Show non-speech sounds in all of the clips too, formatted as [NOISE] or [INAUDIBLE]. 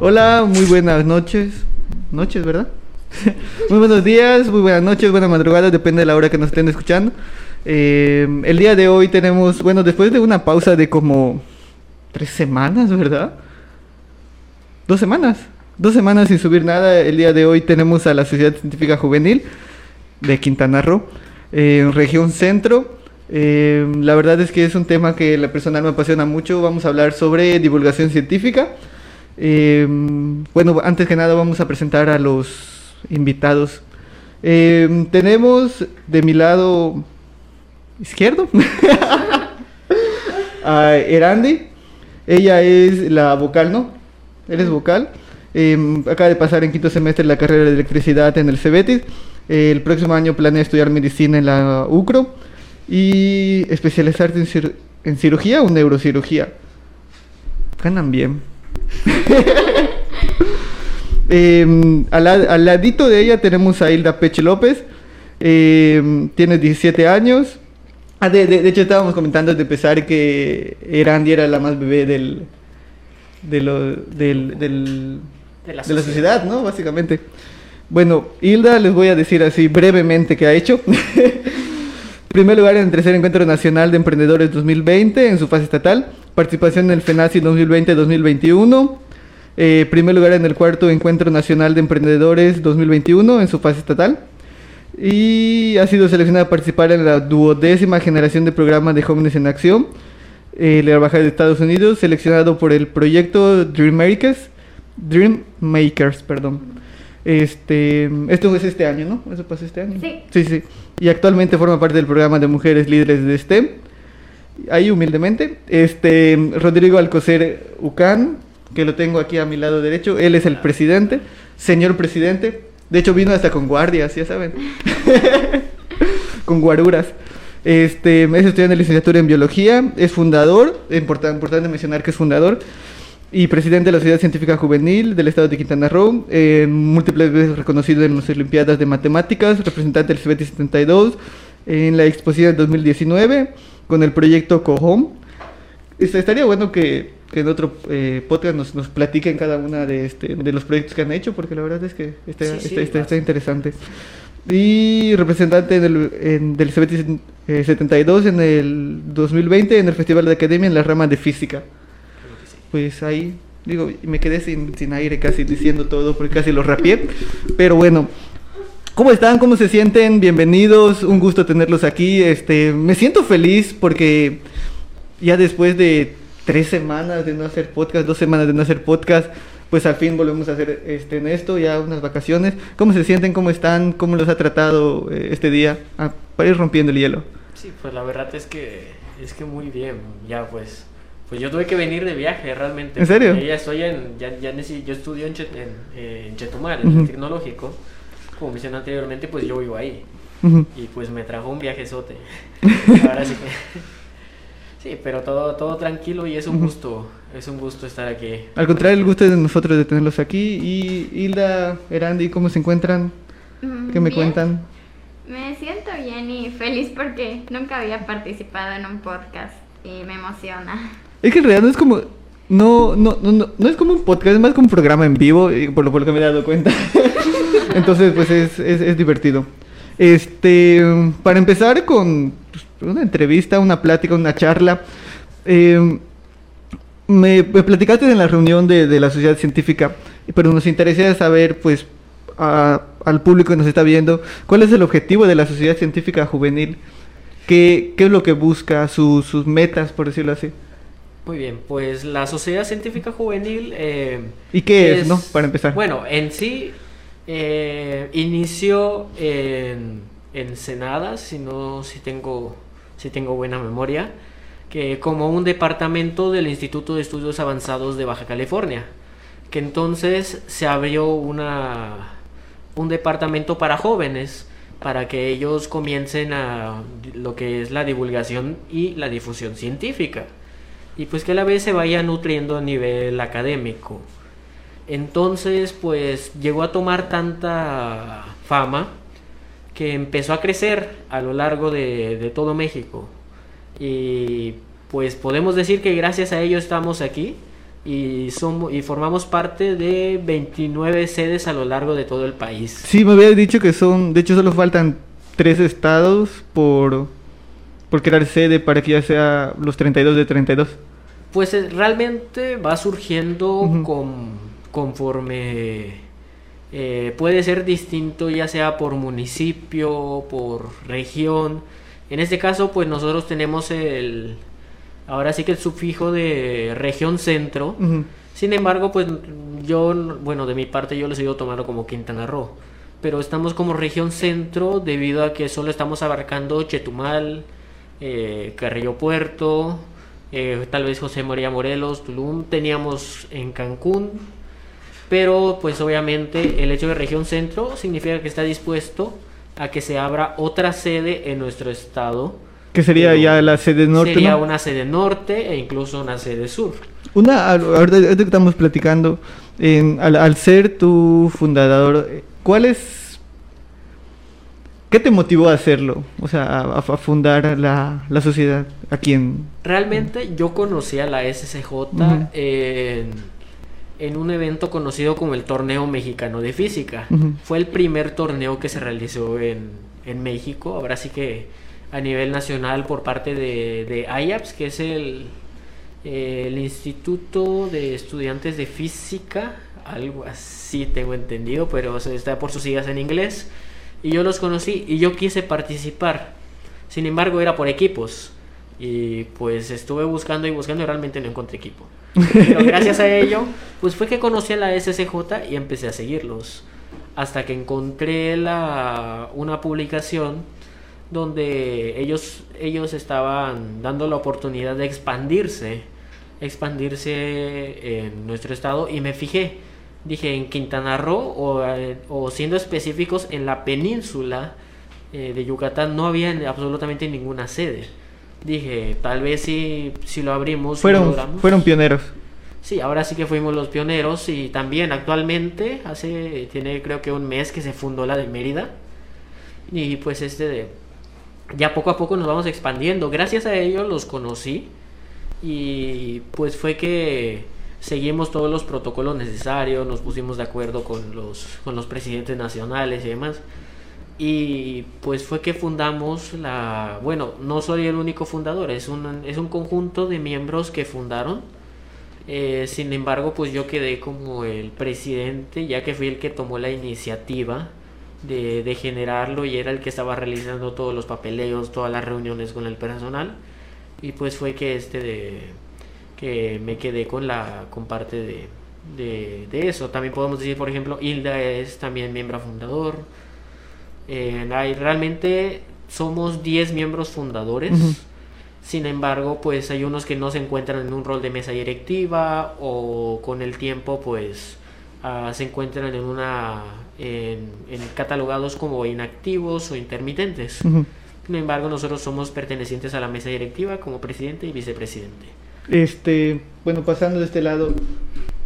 Hola, muy buenas noches. Noches, ¿verdad? [LAUGHS] muy buenos días, muy buenas noches, buenas madrugadas, depende de la hora que nos estén escuchando. Eh, el día de hoy tenemos, bueno, después de una pausa de como tres semanas, ¿verdad? Dos semanas. Dos semanas sin subir nada. El día de hoy tenemos a la Sociedad Científica Juvenil de Quintana Roo, en región centro. Eh, la verdad es que es un tema que la personal me apasiona mucho. Vamos a hablar sobre divulgación científica. Eh, bueno, antes que nada vamos a presentar a los invitados. Eh, tenemos de mi lado izquierdo [LAUGHS] a Erandi. Ella es la vocal, ¿no? Él es vocal. acaba de pasar en quinto semestre la carrera de electricidad en el CEBETIS. el próximo año planea estudiar medicina en la UCRO y especializarse en, en cirugía o neurocirugía. Ganan bien. [LAUGHS] [LAUGHS] Em, al, ladito de ella tenemos a Hilda Peche López. Em, tiene 17 años. Ah, de, hecho, estábamos comentando de empezar que Erandi era la más bebé del, de, del, de, la, sociedad, ¿no? Básicamente. Bueno, Hilda, les voy a decir así brevemente qué ha hecho. [LAUGHS] Primer lugar en el tercer encuentro nacional de emprendedores 2020 en su fase estatal. Participación en el FENACI 2020-2021. Eh, primer lugar en el cuarto encuentro nacional de emprendedores 2021 en su fase estatal. Y ha sido seleccionada a participar en la duodécima generación de programa de Jóvenes en Acción, eh, la Embajada de Estados Unidos, seleccionado por el proyecto Dream Makers, Dream Makers, perdón. Este, esto es este año, ¿no? Eso pasó este año. Sí. Sí, sí. Y actualmente forma parte del programa de Mujeres Líderes de STEM. Ahí humildemente. Este, Rodrigo Alcocer Ucán, que lo tengo aquí a mi lado derecho. Él es el presidente, señor presidente. De hecho vino hasta con guardias, ya saben. [LAUGHS] con guaruras. Este, es estudiante de licenciatura en biología, es fundador, importante, importante mencionar que es fundador y presidente de la Sociedad Científica Juvenil del Estado de Quintana Roo, eh, múltiples veces reconocido en las Olimpiadas de Matemáticas, representante del CBT 72, en la exposición del 2019, con el proyecto COHOM. Este, estaría bueno que, que en otro eh, podcast nos, nos platiquen cada una de, este, de los proyectos que han hecho, porque la verdad es que está, está, está, interesante. Y representante del, en, del CBT 72 en el 2020 en el Festival de Academia en la rama de Física pues ahí, digo, me quedé sin, sin aire casi diciendo todo porque casi lo rapié. Pero bueno, ¿Cómo están? ¿Cómo se sienten? Bienvenidos, un gusto tenerlos aquí. Este, me siento feliz porque ya después de tres semanas de no hacer podcast, dos semanas de no hacer podcast, pues al fin volvemos a hacer este, en esto, ya unas vacaciones. ¿Cómo se sienten? ¿Cómo están? ¿Cómo los ha tratado eh, este día? Ah, para ir rompiendo el hielo. Sí, pues la verdad es que es que muy bien. Ya pues pues yo tuve que venir de viaje realmente. ¿En serio? Ya estoy en, ya, ya yo estudio en, eh, en, Chetumal, en el tecnológico. Como mencioné anteriormente, pues yo vivo ahí. Y pues me trajo un viajezote. [LAUGHS] Ahora sí que... Sí, pero todo, todo tranquilo y es un gusto, es un gusto estar aquí. Al contrario, el gusto es de nosotros de tenerlos aquí. Y Hilda, Erandi, ¿cómo se encuentran? Mm, ¿Qué me cuentan? Me siento bien y feliz porque nunca había participado en un podcast y me emociona. Es que en realidad no es como. No, no, no, no, es como un podcast, es más como un programa en vivo, por lo, por que me he dado cuenta. [LAUGHS] Entonces, pues es, es, es, divertido. Este, para empezar con una entrevista, una plática, una charla. Eh, me, platicaste en la reunión de, de, la sociedad científica, pero nos interesa saber, pues, a, al público que nos está viendo, cuál es el objetivo de la sociedad científica juvenil, qué, qué es lo que busca, su, sus metas, por decirlo así. Muy bien, pues la Sociedad Científica Juvenil... Eh, ¿Y qué es, no? Para empezar. Bueno, en sí eh, inició en, en Senada, si, no, si, tengo, si tengo buena memoria, que como un departamento del Instituto de Estudios Avanzados de Baja California, que entonces se abrió una, un departamento para jóvenes para que ellos comiencen a lo que es la divulgación y la difusión científica y pues que a la vez se vaya nutriendo a nivel académico. Entonces, pues llegó a tomar tanta fama que empezó a crecer a lo largo de, de, todo México. Y pues podemos decir que gracias a ello estamos aquí, y, somos, y formamos parte de 29 sedes a lo largo de todo el país. Sí, me había dicho que son, de hecho solo faltan tres estados por, por crear sede para que ya sea los 32 de 32. Pues eh, realmente va surgiendo con, conforme eh, puede ser distinto ya sea por municipio, por región. En este caso pues nosotros tenemos el, ahora sí que el sufijo de región centro. Sin embargo pues yo, bueno de mi parte yo lo sigo tomando como Quintana Roo. Pero estamos como región centro debido a que solo estamos abarcando Chetumal, eh, Carrillo Puerto, eh, tal vez José María Morelos, Tulum, teníamos en Cancún, pero pues obviamente el hecho de región centro significa que está dispuesto a que se abra otra sede en nuestro estado. Que sería ya la sede norte. Sería una sede norte e incluso una sede sur. Una, ahorita que estamos platicando, al, al, ser tu fundador, ¿cuál es ¿Qué te motivó a hacerlo? O sea, a, fundar la, sociedad aquí en... Realmente yo conocí a la SCJ en, un evento conocido como el Torneo Mexicano de Física. Fue el primer torneo que se realizó en, México. Ahora sí que a nivel nacional por parte de, de IAPS, que es el, el Instituto de Estudiantes de Física, algo así tengo entendido, pero está por sus siglas en inglés y yo los conocí y yo quise participar. Sin embargo, era por equipos. Y pues estuve buscando y buscando y realmente no encontré equipo. [LAUGHS] Pero gracias a ello, pues fue que conocí a la SCJ y empecé a seguirlos. Hasta que encontré la, una publicación donde ellos, ellos estaban dando la oportunidad de expandirse, expandirse en nuestro estado y me fijé dije en Quintana Roo o, siendo específicos en la península eh, de Yucatán no había absolutamente ninguna sede. Dije, tal vez si, si lo abrimos... Fueron, fueron pioneros. Sí, ahora sí que fuimos los pioneros y también actualmente, hace, tiene creo que un mes que se fundó la de Mérida. Y pues este de, ya poco a poco nos vamos expandiendo. Gracias a ellos los conocí y pues fue que seguimos todos los protocolos necesarios, nos pusimos de acuerdo con los, con los presidentes nacionales y demás. Y pues fue que fundamos la... Bueno, no soy el único fundador, es un, es un conjunto de miembros que fundaron. Eh, sin embargo, pues yo quedé como el presidente, ya que fui el que tomó la iniciativa de, de generarlo y era el que estaba realizando todos los papeleos, todas las reuniones con el personal. Y pues fue que este de que me quedé con la con parte de, de, eso. También podemos decir, por ejemplo, Hilda es también miembro fundador. Eh, hay, realmente somos 10 miembros fundadores. Sin embargo, pues hay unos que no se encuentran en un rol de mesa directiva o con el tiempo pues ah, se encuentran en una en, catalogados como inactivos o intermitentes. Sin embargo, nosotros somos pertenecientes a la mesa directiva como presidente y vicepresidente. Este, bueno, pasando de este lado,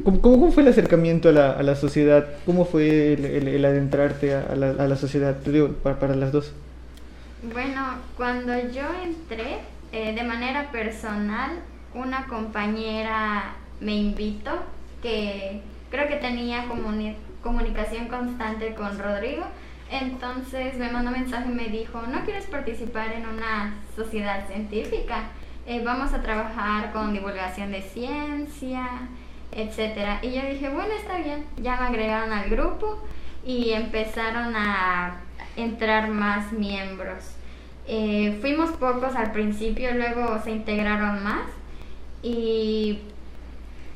¿cómo, cómo fue el acercamiento a la, a la sociedad? ¿Cómo fue el, adentrarte a la, a la, sociedad? Digo, para, para, las dos. Bueno, cuando yo entré, eh, de manera personal, una compañera me invitó, que creo que tenía comunicación constante con Rodrigo, entonces me mandó un mensaje y me dijo, ¿no quieres participar en una sociedad científica? Eh, vamos a trabajar con divulgación de ciencia, etcétera. Y yo dije, bueno, está bien. Ya me agregaron al grupo y empezaron a entrar más miembros. Eh, fuimos pocos al principio, luego se integraron más y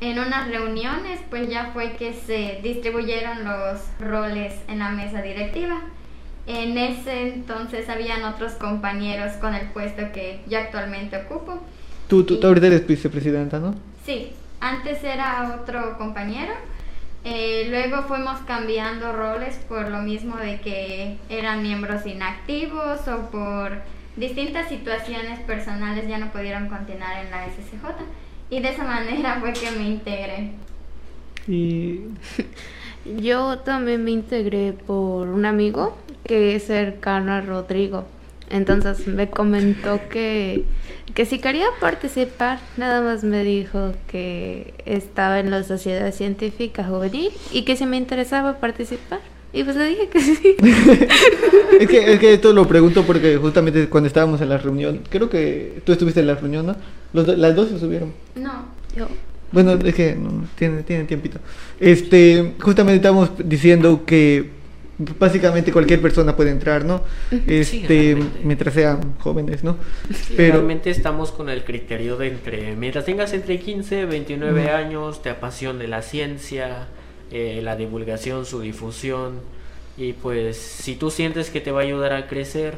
en unas reuniones pues ya fue que se distribuyeron los roles en la mesa directiva. En ese entonces habían otros compañeros con el puesto que yo actualmente ocupo. Tú, tú, ahorita eres vicepresidenta, ¿no? Sí, antes era otro compañero. Eh, luego fuimos cambiando roles por lo mismo de que eran miembros inactivos o por distintas situaciones personales ya no pudieron continuar en la SCJ. Y de esa [LAUGHS] manera fue que me integré. Y [LAUGHS] yo también me integré por un amigo que es cercano a Rodrigo. Entonces me comentó que, que si quería participar, nada más me dijo que estaba en la Sociedad Científica Juvenil y que si me interesaba participar. Y pues le dije que sí. [LAUGHS] es, que, es que esto lo pregunto porque justamente cuando estábamos en la reunión, creo que tú estuviste en la reunión, ¿no? Los las dos se subieron. No. Yo. Bueno, es que no, tiene, tiene tiempito. Este, justamente estábamos diciendo que básicamente cualquier persona puede entrar, ¿no? Este, mientras sean jóvenes, ¿no? Sí, Pero Realmente estamos con el criterio de entre, mientras tengas entre 15 y 29 Ujú. años, te apasione la ciencia, eh, la divulgación, su difusión, y pues si tú sientes que te va a ayudar a crecer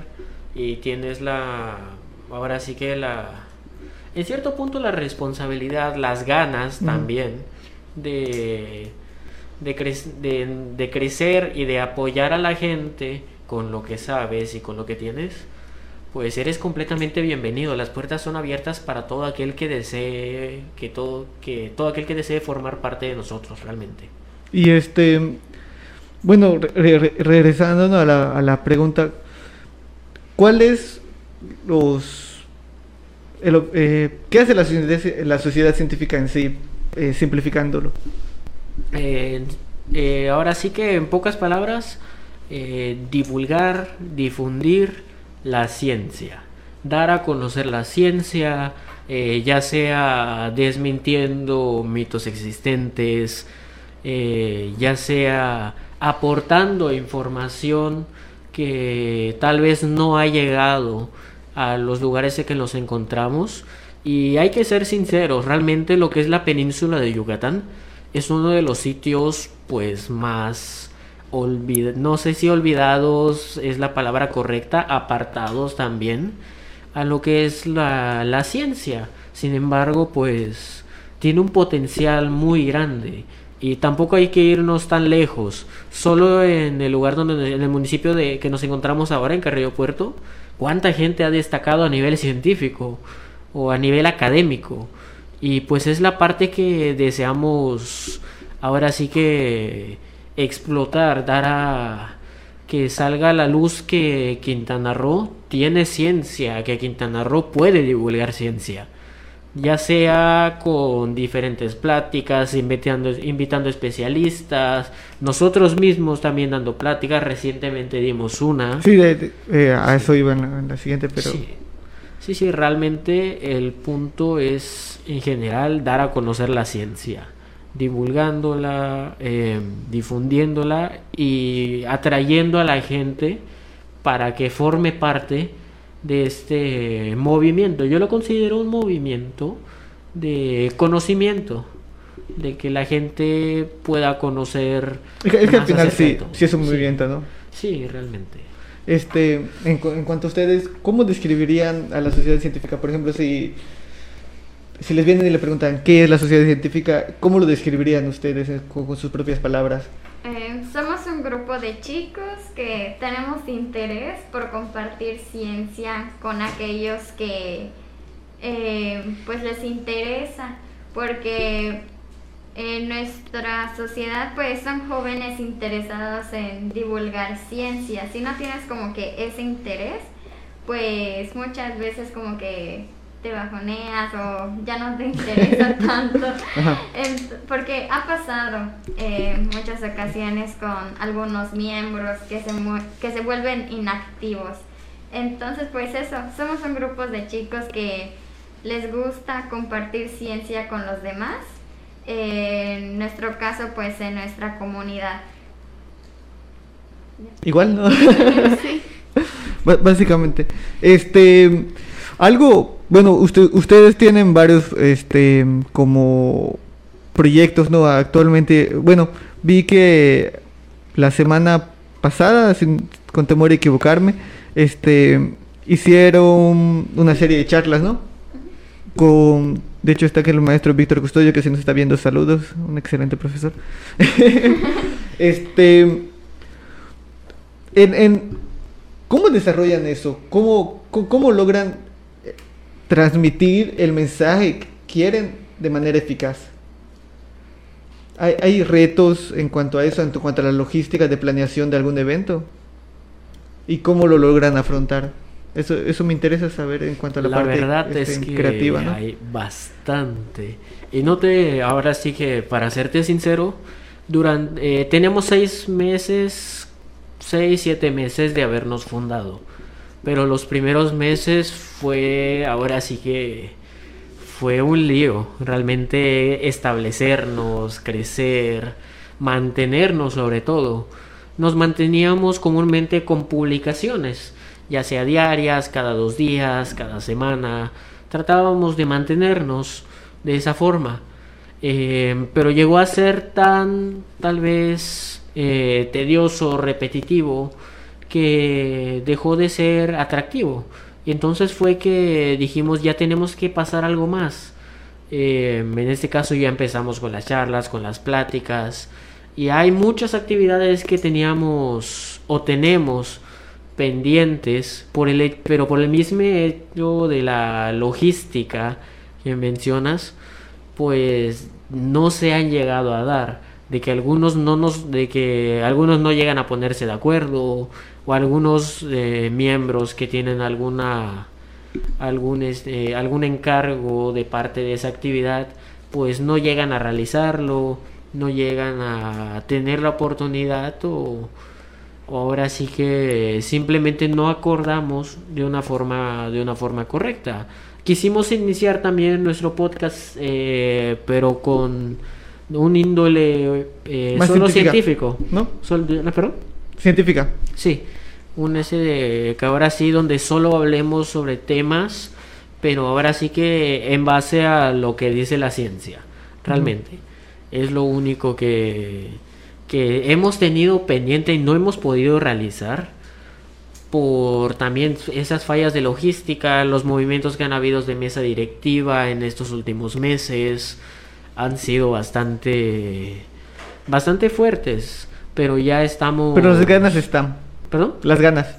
y tienes la, ahora sí que la, en cierto punto la responsabilidad, las ganas también de, de, cre- de, crecer y de apoyar a la gente con lo que sabes y con lo que tienes, pues eres completamente bienvenido. Las puertas son abiertas para todo aquel que desee, que todo, que todo aquel que desee formar parte de nosotros realmente. Y este, bueno, re- re- regresando a, la, a la pregunta, ¿cuáles los, el eh, qué hace la la sociedad científica en sí, eh, simplificándolo? Eh, ahora sí que en pocas palabras, eh, divulgar, difundir la ciencia, dar a conocer la ciencia, eh, ya sea desmintiendo mitos existentes, ya sea aportando información que tal vez no ha llegado a los lugares en que nos encontramos. Y hay que ser sinceros, realmente lo que es la península de Yucatán es uno de los sitios pues más olvid no sé si olvidados es la palabra correcta, apartados también a lo que es la, la ciencia. Sin embargo, pues tiene un potencial muy grande y tampoco hay que irnos tan lejos. Solo en el lugar donde en el municipio de que nos encontramos ahora en Carrillo Puerto, cuánta gente ha destacado a nivel científico o a nivel académico. Y pues es la parte que deseamos ahora sí que explotar, dar a que salga a la luz que Quintana Roo tiene ciencia, que Quintana Roo puede divulgar ciencia, ya sea con diferentes pláticas, invitando, invitando especialistas, nosotros mismos también dando pláticas, recientemente dimos una. Sí, de- de- eh, a eso iba en la, en la siguiente, pero... Sí. Sí, sí, realmente el punto es en general dar a conocer la ciencia, divulgándola, eh, difundiéndola y atrayendo a la gente para que forme parte de este movimiento. Yo lo considero un movimiento de conocimiento, de que la gente pueda conocer. Es que, es que al final sí, es un Sí. movimiento, ¿no? Sí, realmente. Este, en, cu- en cuanto a ustedes, ¿cómo describirían a la sociedad científica? Por ejemplo, si, si les vienen y le preguntan qué es la sociedad científica, ¿cómo lo describirían ustedes eh, con, con sus propias palabras? Eh, somos un grupo de chicos que tenemos interés por compartir ciencia con aquellos que eh, pues les interesa, porque en nuestra sociedad pues son jóvenes interesados en divulgar ciencia. Si no tienes como que ese interés, pues muchas veces como que te bajoneas o ya no te [LAUGHS] interesa tanto. Porque ha pasado eh, muchas ocasiones con algunos miembros que se, mu- que se vuelven inactivos. Entonces, pues eso, somos un grupo de chicos que les gusta compartir ciencia con los demás. Eh, en nuestro caso, pues en nuestra comunidad. Igual, ¿no? [LAUGHS] Sí. Básicamente. Este, algo, bueno, usted, ustedes tienen varios, este, como proyectos, ¿no? Actualmente, bueno, vi que la semana pasada, sin, con temor a equivocarme, este, hicieron una serie de charlas, ¿no? Con, de hecho está aquí el maestro Víctor Custodio que se nos está viendo, saludos, un excelente profesor. [LAUGHS] este, en, en, ¿Cómo desarrollan eso? ¿Cómo, cómo, logran eh, transmitir el mensaje que quieren de manera eficaz? ¿Hay, hay retos en cuanto a eso, en cuanto a la logística de planeación de algún evento? ¿Y cómo lo logran afrontar? Eso, eso me interesa saber en cuanto a la, La parte verdad este, es que creativa, ¿no? hay bastante. Y no te, ahora sí que para serte sincero, durante, eh, tenemos seis meses, seis, siete meses de habernos fundado. Pero los primeros meses fue, ahora sí que fue un lío. Realmente establecernos, crecer, mantenernos sobre todo. Nos manteníamos comúnmente con publicaciones, ya sea diarias, cada dos días, cada semana. Tratábamos de mantenernos de esa forma. Eh, pero llegó a ser tan, tal vez, eh, tedioso, repetitivo, que dejó de ser atractivo. Y entonces fue que dijimos, ya tenemos que pasar algo más. Eh, en este caso ya empezamos con las charlas, con las pláticas. Y hay muchas actividades que teníamos o tenemos pendientes, por el, pero por el mismo hecho de la logística que mencionas, pues no se han llegado a dar. De que algunos no nos, de que algunos no llegan a ponerse de acuerdo, o algunos eh, miembros que tienen alguna algún este, algún encargo de parte de esa actividad, pues no llegan a realizarlo, no llegan a tener la oportunidad o ahora sí que simplemente no acordamos de una forma de una forma correcta. Quisimos iniciar también nuestro podcast, eh, pero con un índole eh, Más solo científico. ¿No? Sol- ¿no, perdón? Científica. Sí, un ese de que ahora sí donde solo hablemos sobre temas, pero ahora sí que en base a lo que dice la ciencia, realmente. Es lo único que, que hemos tenido pendiente y no hemos podido realizar por también esas fallas de logística, los movimientos que han habido de mesa directiva en estos últimos meses han sido bastante bastante fuertes, pero ya estamos Pero las ganas están. ¿Perdón? Las ganas.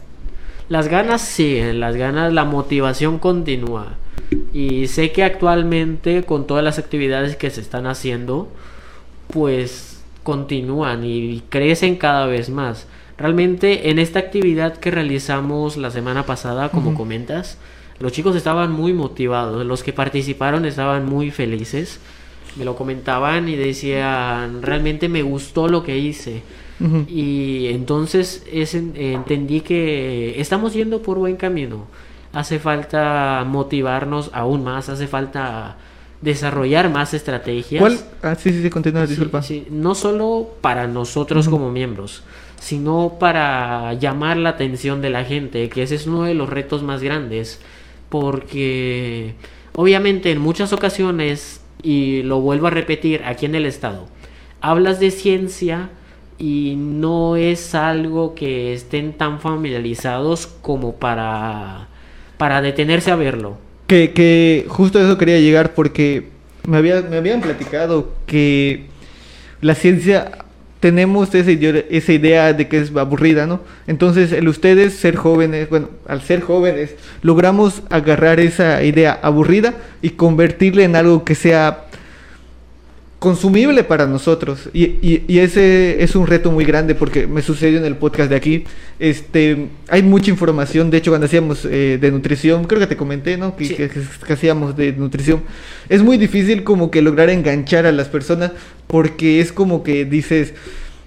Las ganas sí, las ganas, la motivación continúa. Y sé que actualmente con todas las actividades que se están haciendo, pues continúan y crecen cada vez más. Realmente en esta actividad que realizamos la semana pasada, como comentas, los chicos estaban muy motivados, los que participaron estaban muy felices. Me lo comentaban y decían, realmente me gustó lo que hice. Y entonces es en- entendí que estamos yendo por buen camino. Hace falta motivarnos aún más, hace falta desarrollar más estrategias. ¿Cuál? Ah, sí, sí, sí, continúa, disculpa. sí, no solo para nosotros como miembros, sino para llamar la atención de la gente, que ese es uno de los retos más grandes, porque obviamente en muchas ocasiones, y lo vuelvo a repetir aquí en el estado, hablas de ciencia y no es algo que estén tan familiarizados como para, para detenerse a verlo. Que, que justo a eso quería llegar porque me, había, me habían platicado que la ciencia tenemos esa, esa idea de que es aburrida, ¿no? Entonces, el ustedes ser jóvenes, bueno, al ser jóvenes, logramos agarrar esa idea aburrida y convertirla en algo que sea consumible para nosotros. Y, y- y ese es un reto muy grande porque me sucedió en el podcast de aquí. Este, hay mucha información, de hecho cuando hacíamos eh, de nutrición, creo que te comenté, ¿no? Que, Sí. que- que hacíamos de nutrición. Es muy difícil como que lograr enganchar a las personas porque es como que dices,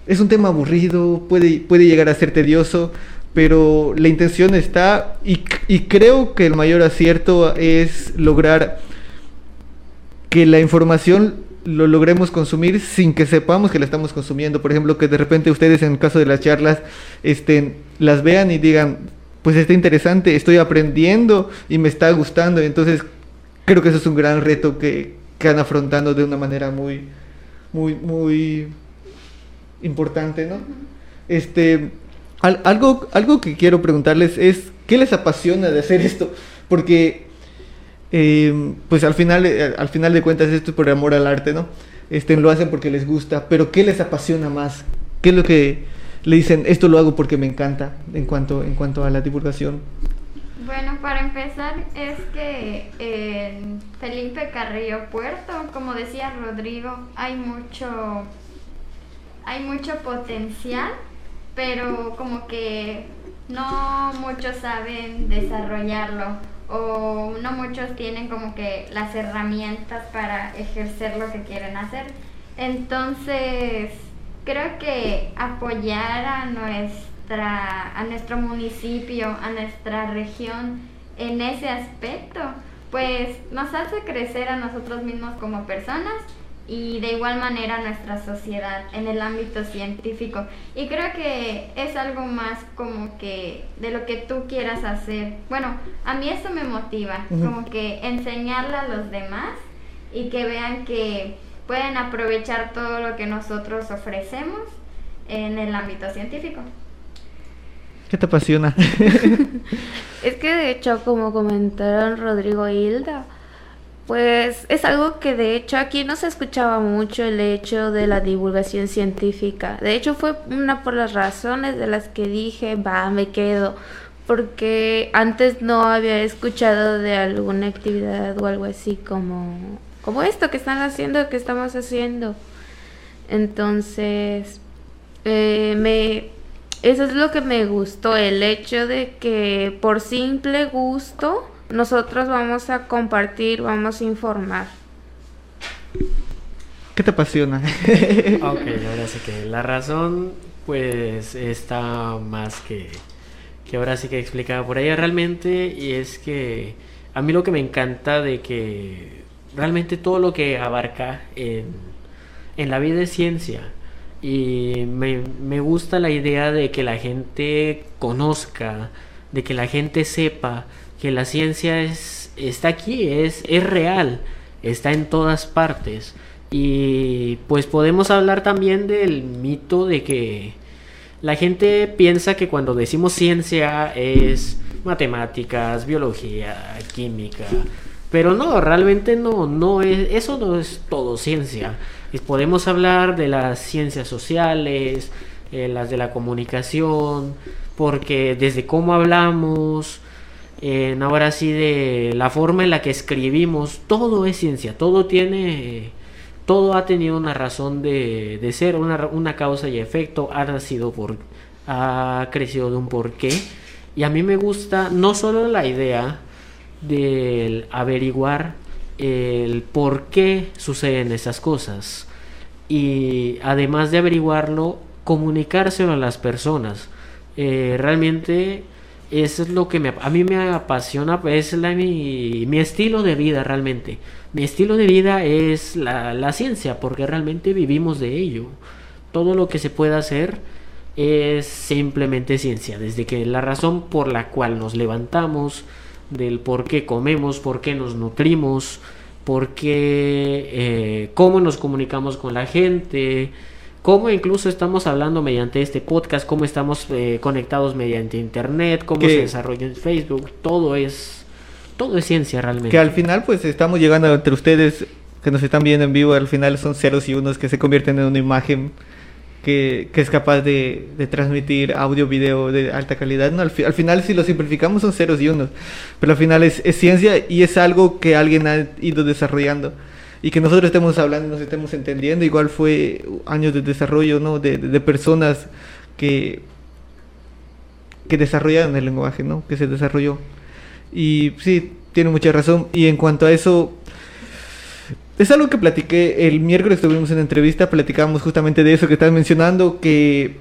es un tema aburrido, puede, puede llegar a ser tedioso. Pero la intención está y, y creo que el mayor acierto es lograr que la información lo logremos consumir sin que sepamos que la estamos consumiendo. Por ejemplo, que de repente ustedes en el caso de las charlas este, las vean y digan, pues está interesante, estoy aprendiendo y me está gustando. Entonces, creo que eso es un gran reto que, que han afrontando de una manera muy, muy, muy importante, ¿no? Este, al- algo, algo que quiero preguntarles es, ¿qué les apasiona de hacer esto? Porque eh, pues al final, eh, al final de cuentas esto es por amor al arte, ¿no? Este, lo hacen porque les gusta, pero ¿qué les apasiona más? ¿Qué es lo que le dicen, esto lo hago porque me encanta en cuanto, en cuanto a la divulgación? Bueno, para empezar es que en Felipe Carrillo Puerto, como decía Rodrigo, hay mucho hay mucho potencial, pero como que no muchos saben desarrollarlo o no muchos tienen como que las herramientas para ejercer lo que quieren hacer. Entonces, creo que apoyar a nuestra a nuestro municipio, a nuestra región en ese aspecto, pues nos hace crecer a nosotros mismos como personas y de igual manera nuestra sociedad en el ámbito científico. Y creo que es algo más como que de lo que tú quieras hacer. Bueno, a mí eso me motiva, como que enseñarle a los demás y que vean que pueden aprovechar todo lo que nosotros ofrecemos en el ámbito científico. ¿Qué te apasiona? [LAUGHS] es que de hecho, como comentaron Rodrigo e Hilda, pues es algo que de hecho aquí no se escuchaba mucho el hecho de la divulgación científica. De hecho fue una por las razones de las que dije, va, me quedo, porque antes no había escuchado de alguna actividad o algo así como, como esto que están haciendo, que estamos haciendo. Entonces, eh, me, eso es lo que me gustó, el hecho de que por simple gusto, nosotros vamos a compartir, vamos a informar. ¿Qué te apasiona? [LAUGHS] [LAUGHS] ok, ahora sí que la razón pues está más que, que ahora sí que explicaba por ahí realmente y es que a mí lo que me encanta de que realmente todo lo que abarca en, en la vida es ciencia y me, me gusta la idea de que la gente conozca, de que la gente sepa que la ciencia es, está aquí, es, es real, está en todas partes. Y pues podemos hablar también del mito de que la gente piensa que cuando decimos ciencia es matemáticas, biología, química, pero no, realmente no, no es, eso no es todo ciencia. podemos hablar de las ciencias sociales, eh, las de la comunicación, porque desde cómo hablamos, ahora sí de la forma en la que escribimos, todo es ciencia, todo tiene, todo ha tenido una razón de, de ser, una, una, causa y efecto, ha nacido por, ha crecido de un porqué. Y a mí me gusta no solo la idea del averiguar el por qué suceden esas cosas, y además de averiguarlo, comunicárselo a las personas. Eh, realmente eso es lo que me, a mí me apasiona, es la, mi, mi, estilo de vida realmente. Mi estilo de vida es la, la, ciencia, porque realmente vivimos de ello. Todo lo que se puede hacer es simplemente ciencia, desde que la razón por la cual nos levantamos, del por qué comemos, por qué nos nutrimos, por qué, eh, cómo nos comunicamos con la gente, cómo incluso estamos hablando mediante este podcast, cómo estamos eh, conectados mediante internet, cómo se desarrolla en Facebook, todo es todo es ciencia realmente. Que al final pues estamos llegando entre ustedes que nos están viendo en vivo, al final son ceros y unos que se convierten en una imagen que, que es capaz de, de, transmitir audio, video de alta calidad. No, al, al, final si lo simplificamos son ceros y unos, pero al final es, es ciencia y es algo que alguien ha ido desarrollando y que nosotros estemos hablando y nos estemos entendiendo, igual fue años de desarrollo, ¿no? De, de, personas que, que desarrollaron el lenguaje, ¿no? Que se desarrolló. Y sí, tiene mucha razón. Y en cuanto a eso, es algo que platiqué el miércoles, estuvimos en entrevista, platicábamos justamente de eso que estás mencionando, que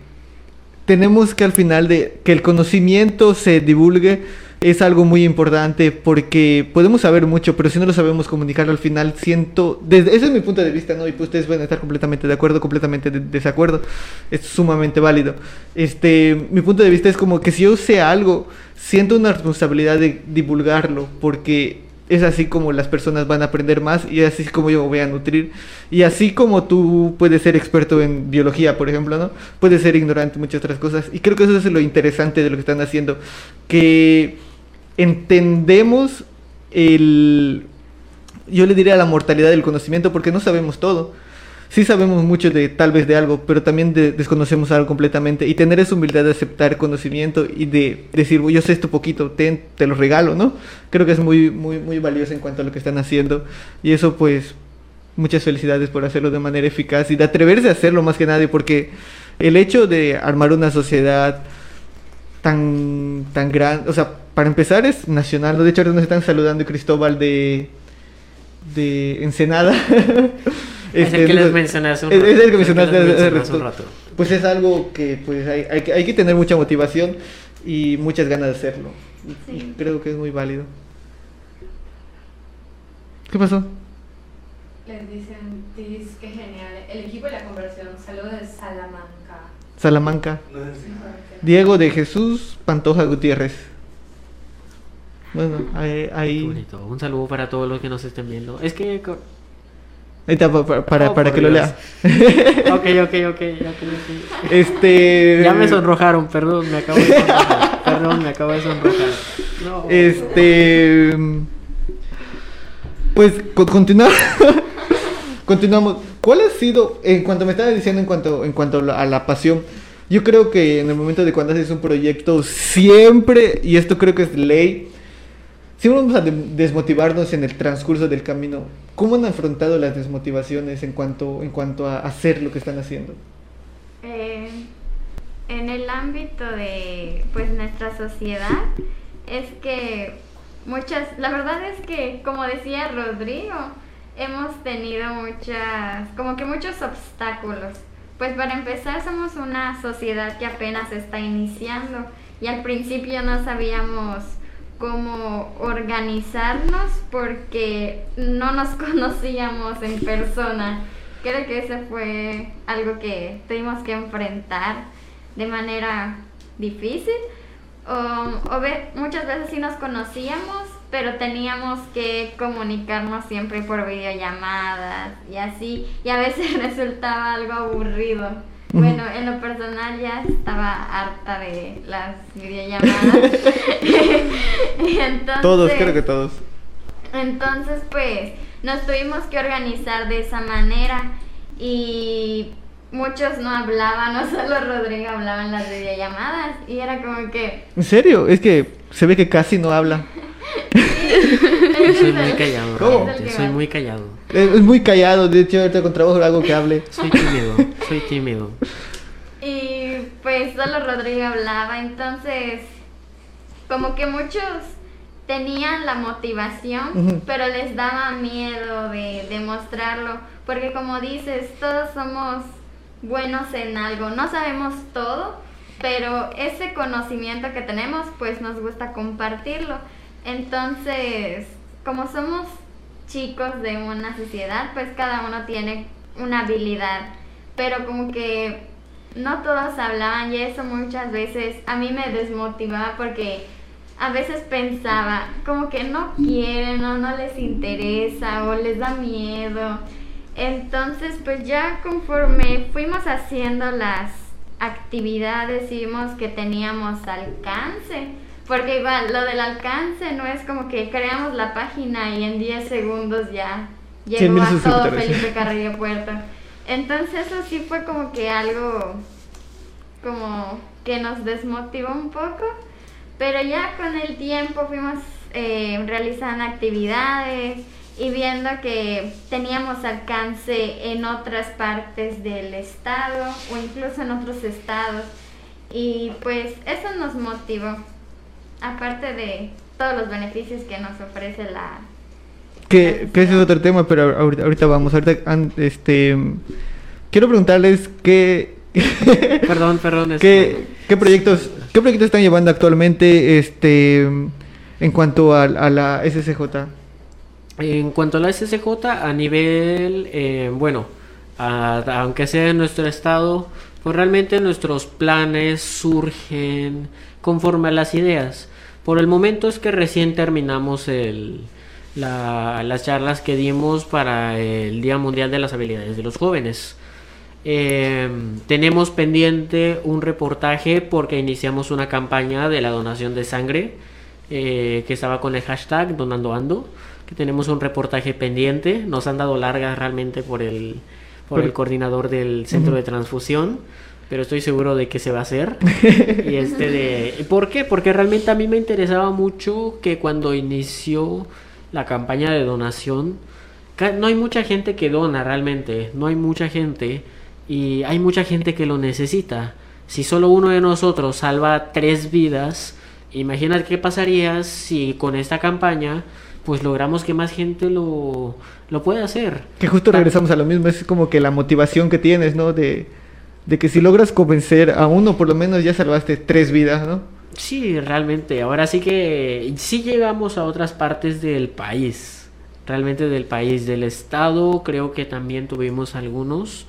tenemos que al final de que el conocimiento se divulgue es algo muy importante porque podemos saber mucho, pero si no lo sabemos comunicar al final, siento, desde ese es mi punto de vista, ¿no? Y pues ustedes pueden estar completamente de acuerdo, completamente de desacuerdo, es sumamente válido. Este, mi punto de vista es como que si yo sé algo, siento una responsabilidad de divulgarlo porque es así como las personas van a aprender más y así como yo voy a nutrir. Y así como tú puedes ser experto en biología, por ejemplo, ¿no? Puedes ser ignorante en muchas otras cosas. Y creo que eso es lo interesante de lo que están haciendo. Que entendemos el... Yo le diría la mortalidad del conocimiento porque no sabemos todo sí sabemos mucho de tal vez de algo, pero también desconocemos algo completamente. Y tener esa humildad de aceptar conocimiento y de decir, yo sé esto poquito, te, te lo regalo, ¿no? Creo que es muy, muy, muy valioso en cuanto a lo que están haciendo. Y eso pues, muchas felicidades por hacerlo de manera eficaz y de atreverse a hacerlo más que nadie, porque el hecho de armar una sociedad tan, tan grande. O sea, para empezar es nacional. De hecho, ahora nos están saludando Cristóbal de, de Ensenada. Es el Este, que les no- mencioné hace un rato. es el que les mencionaste un rato. Pues es algo que pues hay, hay, que- hay que tener mucha motivación y muchas ganas de hacerlo. Y- creo que es muy válido. ¿Qué pasó? Les dicen, Tis, qué genial. El equipo de la conversión, saludos de Salamanca. Salamanca. Diego de Jesús Pantoja Gutiérrez. Bueno, ahí, ahí. Un saludo para todos los que nos estén viendo. Es que. ahí está, pa- para, Oh, para por que lo lea. Ok, ok, ok. ok. Este. Ya me sonrojaron, perdón, me acabo de sonrojar. Perdón, me acabo de sonrojar. No. Este. Pues co- continuar. [LAUGHS] Continuamos. ¿Cuál ha sido, en cuanto me estabas diciendo en cuanto, en cuanto a la- pasión? Yo creo que en el momento de cuando haces un proyecto, siempre, y esto creo que es ley, siempre vamos a de- desmotivarnos en el transcurso del camino. ¿Cómo han afrontado las desmotivaciones en cuanto, en cuanto a hacer lo que están haciendo? Eh, en el ámbito de pues nuestra sociedad es que muchas, la verdad es que como decía Rodrigo, hemos tenido muchas, como que muchos obstáculos. Pues para empezar somos una sociedad que apenas está iniciando y al principio no sabíamos cómo organizarnos porque no nos [LAUGHS] conocíamos en persona. Creo que ese fue algo que tuvimos que enfrentar de manera difícil. Um, o ve- muchas veces sí nos conocíamos, pero teníamos que comunicarnos siempre por videollamadas y así, y a veces [LAUGHS] resultaba algo aburrido. Bueno, en lo personal ya estaba harta de las videollamadas. Y [LAUGHS] entonces, Todos, creo que todos. entonces, pues, nos tuvimos que organizar de esa manera y muchos no hablaban, [LAUGHS] no solo Rodrigo hablaba en las videollamadas y era como que... ¿En serio? Es que se ve que casi no habla. Yo soy muy callado, ¿Cómo? Soy muy callado. Es es muy callado, de hecho ahorita con trabajo algo que hable. Soy tímido, soy tímido. Y pues solo Rodrigo hablaba, entonces como que muchos tenían la motivación, Ujú. pero les daba miedo de demostrarlo, porque como dices, todos somos buenos en algo, no sabemos todo, pero ese conocimiento que tenemos, pues nos gusta compartirlo. Entonces, como somos chicos de una sociedad, pues cada uno tiene una habilidad, pero como que no todos hablaban y eso muchas veces a mí me desmotivaba porque a veces pensaba como que no quieren o no les interesa o les da miedo. Entonces pues ya conforme fuimos haciendo las actividades y vimos que teníamos alcance, porque igual lo del alcance no es como que creamos la página y en 10 segundos ya llegó 100,000 a todo. Felipe [LAUGHS] Carrillo Puerto. Entonces eso sí fue como que algo como que nos desmotivó un poco, pero ya con el tiempo fuimos eh, realizando actividades y viendo que teníamos alcance en otras partes del estado o incluso en otros estados y pues eso nos motivó, aparte de todos los beneficios que nos ofrece la... Que, que ese es otro tema, pero ahorita, ahorita vamos. Ahorita, an- este, quiero preguntarles qué, [LAUGHS] Perdón, perdón. es qué, qué proyectos, qué proyectos están llevando actualmente, este, en cuanto a, a la SCJ. En cuanto a la SCJ, a nivel, eh, bueno, a- aunque sea en nuestro estado, pues realmente nuestros planes surgen conforme a las ideas. Por el momento es que recién terminamos el, la- las charlas que dimos para el Día Mundial de las Habilidades de los Jóvenes. Eh, tenemos pendiente un reportaje porque iniciamos una campaña de la donación de sangre eh, que estaba con el hashtag donando ando que tenemos un reportaje pendiente nos han dado largas realmente por el por Por- el coordinador del centro de transfusión pero estoy seguro de que se va a hacer [LAUGHS] y este de ¿por qué? porque realmente a mí me interesaba mucho que cuando inició la campaña de donación no hay mucha gente que dona realmente, no hay mucha gente y hay mucha gente que lo necesita. Si solo uno de nosotros salva tres vidas, imagínate qué pasaría si con esta campaña pues logramos que más gente lo, lo pueda hacer. Que justo regresamos a lo mismo, es como que la motivación que tienes, ¿no? De, de que si logras convencer a uno, por lo menos ya salvaste tres vidas, ¿no? Sí, realmente. Ahora sí que sí llegamos a otras partes del país. Realmente del país, del estado, creo que también tuvimos algunos.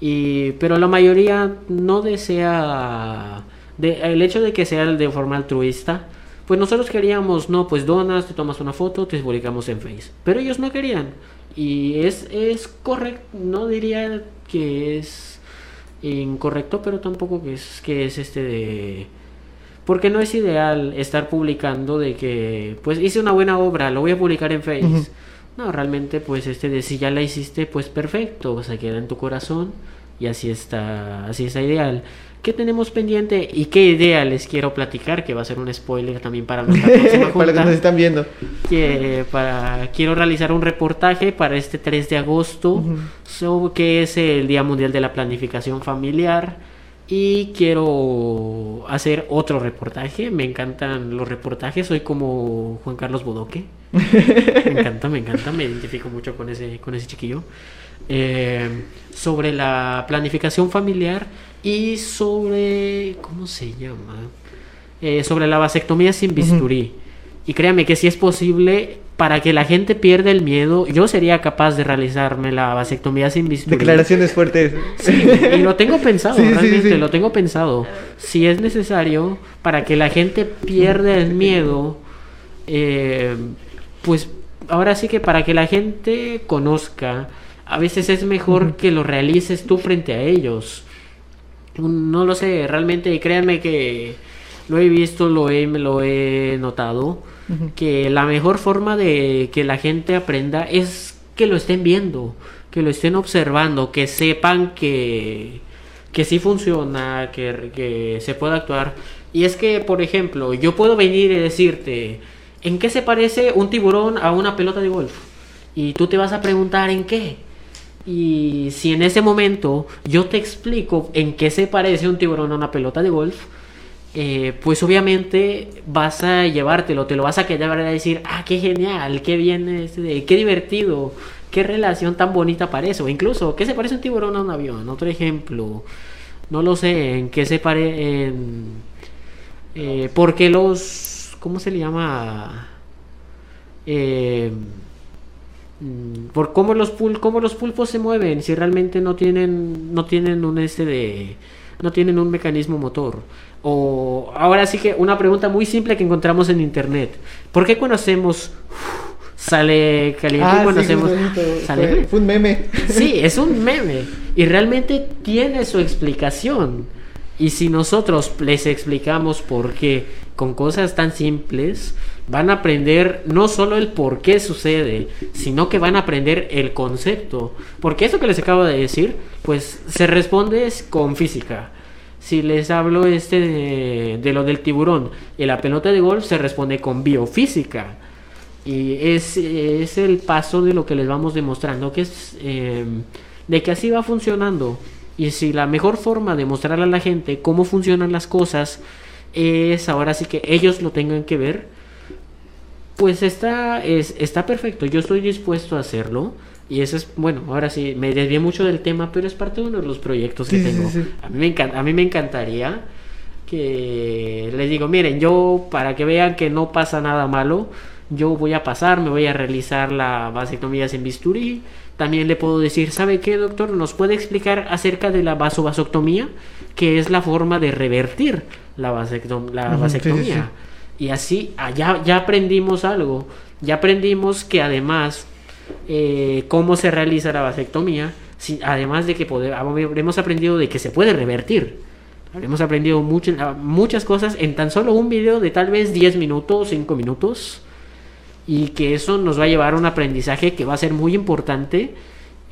Y, pero la mayoría no desea de, el hecho de que sea de forma altruista pues nosotros queríamos, no, pues donas, te tomas una foto, te publicamos en Face. Pero ellos no querían. Y es, es correcto, no diría que es incorrecto, pero tampoco que es, que es este de... Porque no es ideal estar publicando de que, pues hice una buena obra, lo voy a publicar en Face. No, realmente, pues este de si ya la hiciste, pues perfecto, se queda en tu corazón y así está, así está ideal. ¿Qué tenemos pendiente y qué idea les quiero platicar? Que va a ser un spoiler también para nuestra próxima [LAUGHS] junta. para los que nos están viendo. Que para, quiero realizar un reportaje para este 3 de agosto, sobre que es el Día Mundial de la Planificación Familiar. Y quiero hacer otro reportaje. Me encantan los reportajes. Soy como Juan Carlos Bodoque. [LAUGHS] Me encanta, me encanta. Me identifico mucho con ese, con ese chiquillo. Eh, sobre la planificación familiar y sobre, ¿cómo se llama? Eh, sobre la vasectomía sin bisturí. Y créame que si es posible, para que la gente pierda el miedo, yo sería capaz de realizarme la vasectomía sin bisturí. Declaraciones fuertes. Sí, y lo tengo pensado, [LAUGHS] realmente, lo tengo pensado. Si es necesario, para que la gente pierda el miedo, eh, pues ahora sí que para que la gente conozca, a veces es mejor que lo realices tú frente a ellos no lo sé, realmente créanme que lo he visto, lo he, lo he notado, que la mejor forma de que la gente aprenda es que lo estén viendo, que lo estén observando, que sepan que, que sí funciona, que, que se puede actuar. Y es que, por ejemplo, yo puedo venir y decirte, ¿en qué se parece un tiburón a una pelota de golf? Y tú te vas a preguntar, ¿en qué? Y si en ese momento yo te explico en qué se parece un tiburón a una pelota de golf, eh, pues obviamente vas a llevártelo, te lo vas a quedar a decir, ah, qué genial, qué bien, este, qué divertido, qué relación tan bonita parece, o incluso, ¿qué se parece un tiburón a un avión? Otro ejemplo, no lo sé, en qué se parece, eh, ¿por qué los, ¿cómo se le llama? Eh, por cómo los pul cómo los pulpos se mueven si realmente no tienen no tienen un este de no tienen un mecanismo motor. O ahora sí que una pregunta muy simple que encontramos en internet. ¿por qué cuando hacemos sale caliente ah, cuando sí, hacemos sale fue un meme. Sí es un meme. Y realmente tiene su explicación. Y si nosotros les explicamos por qué con cosas tan simples van a aprender no solo el por qué sucede, sino que van a aprender el concepto. Porque eso que les acabo de decir, pues se responde con física. Si les hablo este de, lo del tiburón y la pelota de golf, se responde con biofísica. Y es, es el paso de lo que les vamos demostrando, que es em, de que así va funcionando. Y si la mejor forma de mostrarle a la gente cómo funcionan las cosas es ahora sí que ellos lo tengan que ver, pues está, es, está perfecto, yo estoy dispuesto a hacerlo. Y eso es, bueno, ahora sí, me desvié mucho del tema, pero es parte de uno de los proyectos que tengo. A, mí me encanta, a mí me encantaría que les digo, miren, yo para que vean que no pasa nada malo, yo voy a pasar, me voy a realizar la vasectomía sin bisturí. También le puedo decir, ¿sabe qué, doctor? ¿Nos puede explicar acerca de la vasovasectomía? Que es la forma de revertir la, la vasectomía. Y así, allá ah, ya aprendimos algo. Ya aprendimos que además, eh, cómo se realiza la vasectomía, además de que hemos aprendido de que se puede revertir. Hemos aprendido muchas, ah, muchas cosas en tan solo un video de tal vez 10 minutos, 5 minutos. Y que eso nos va a llevar a un aprendizaje que va a ser muy importante,